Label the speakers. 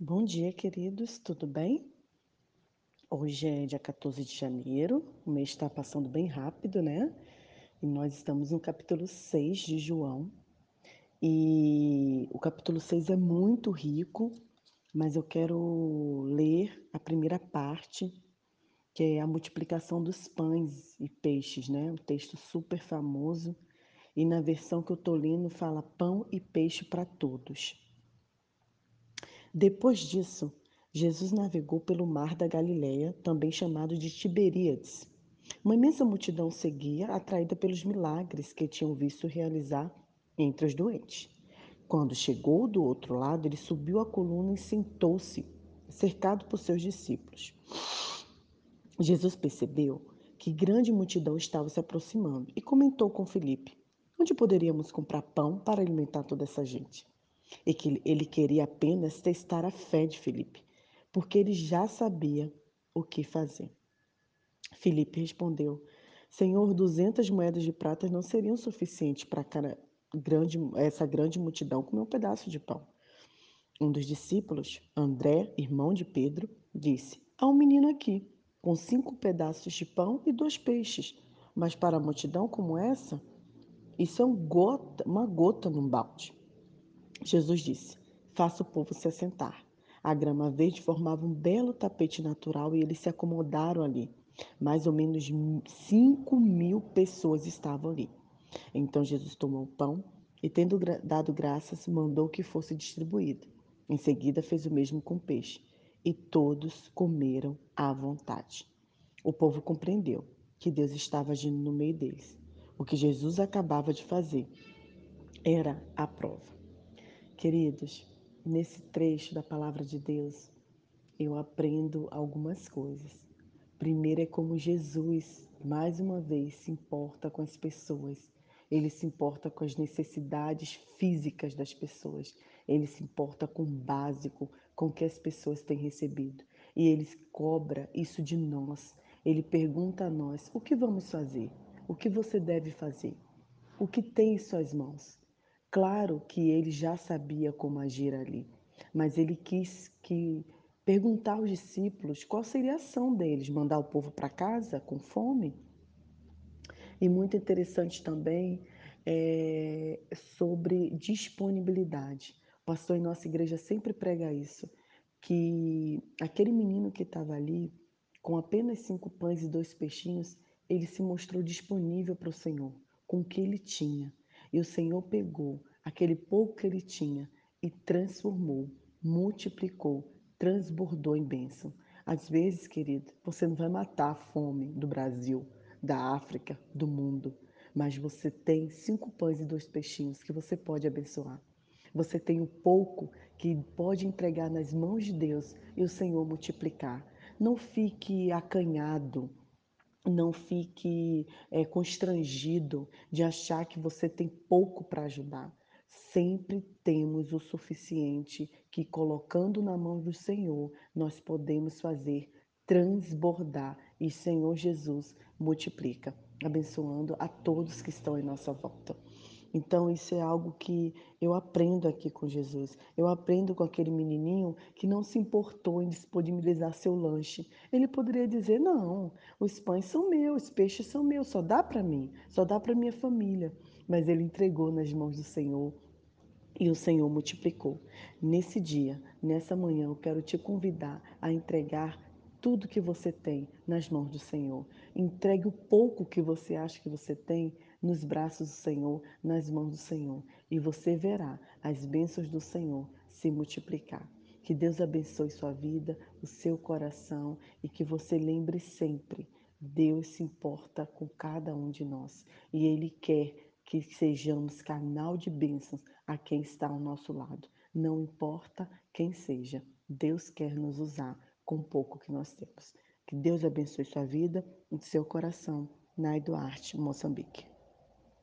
Speaker 1: Bom dia, queridos, tudo bem? Hoje é dia 14 de janeiro, o mês está passando bem rápido, né? E nós estamos no capítulo 6 de João. E o capítulo 6 é muito rico, mas eu quero ler a primeira parte, que é a multiplicação dos pães e peixes, né? Um texto super famoso. E na versão que eu estou lendo fala pão e peixe para todos. Depois disso, Jesus navegou pelo mar da Galileia, também chamado de Tiberíades. Uma imensa multidão seguia, atraída pelos milagres que tinham visto realizar entre os doentes. Quando chegou do outro lado, ele subiu a coluna e sentou-se, cercado por seus discípulos. Jesus percebeu que grande multidão estava se aproximando e comentou com Felipe: Onde poderíamos comprar pão para alimentar toda essa gente? E que ele queria apenas testar a fé de Felipe, porque ele já sabia o que fazer. Felipe respondeu: Senhor, duzentas moedas de prata não seriam suficientes para grande, essa grande multidão comer um pedaço de pão. Um dos discípulos, André, irmão de Pedro, disse: Há um menino aqui, com cinco pedaços de pão e dois peixes. Mas para a multidão como essa, isso é um gota, uma gota num balde. Jesus disse: Faça o povo se assentar. A grama verde formava um belo tapete natural e eles se acomodaram ali. Mais ou menos cinco mil pessoas estavam ali. Então Jesus tomou o pão e, tendo dado graças, mandou que fosse distribuído. Em seguida, fez o mesmo com o peixe. E todos comeram à vontade. O povo compreendeu que Deus estava agindo no meio deles. O que Jesus acabava de fazer era a prova. Queridos, nesse trecho da palavra de Deus, eu aprendo algumas coisas. Primeiro é como Jesus, mais uma vez, se importa com as pessoas. Ele se importa com as necessidades físicas das pessoas. Ele se importa com o básico, com o que as pessoas têm recebido. E ele cobra isso de nós. Ele pergunta a nós: o que vamos fazer? O que você deve fazer? O que tem em suas mãos? Claro que ele já sabia como agir ali, mas ele quis que perguntar aos discípulos qual seria a ação deles, mandar o povo para casa com fome? E muito interessante também é, sobre disponibilidade. O pastor em nossa igreja sempre prega isso, que aquele menino que estava ali, com apenas cinco pães e dois peixinhos, ele se mostrou disponível para o Senhor, com o que ele tinha. E o Senhor pegou aquele pouco que ele tinha e transformou, multiplicou, transbordou em bênção. Às vezes, querido, você não vai matar a fome do Brasil, da África, do mundo, mas você tem cinco pães e dois peixinhos que você pode abençoar. Você tem o um pouco que pode entregar nas mãos de Deus e o Senhor multiplicar. Não fique acanhado, não fique é, constrangido de achar que você tem pouco para ajudar. Sempre temos o suficiente que, colocando na mão do Senhor, nós podemos fazer transbordar e Senhor Jesus multiplica, abençoando a todos que estão em nossa volta. Então, isso é algo que eu aprendo aqui com Jesus. Eu aprendo com aquele menininho que não se importou em disponibilizar seu lanche. Ele poderia dizer: Não, os pães são meus, os peixes são meus, só dá para mim, só dá para minha família. Mas ele entregou nas mãos do Senhor e o Senhor multiplicou. Nesse dia, nessa manhã, eu quero te convidar a entregar tudo que você tem nas mãos do Senhor. Entregue o pouco que você acha que você tem nos braços do Senhor, nas mãos do Senhor, e você verá as bênçãos do Senhor se multiplicar. Que Deus abençoe sua vida, o seu coração e que você lembre sempre: Deus se importa com cada um de nós e Ele quer que sejamos canal de bênçãos a quem está ao nosso lado. Não importa quem seja, Deus quer nos usar com o pouco que nós temos. Que Deus abençoe sua vida e seu coração. Nai Duarte, Moçambique.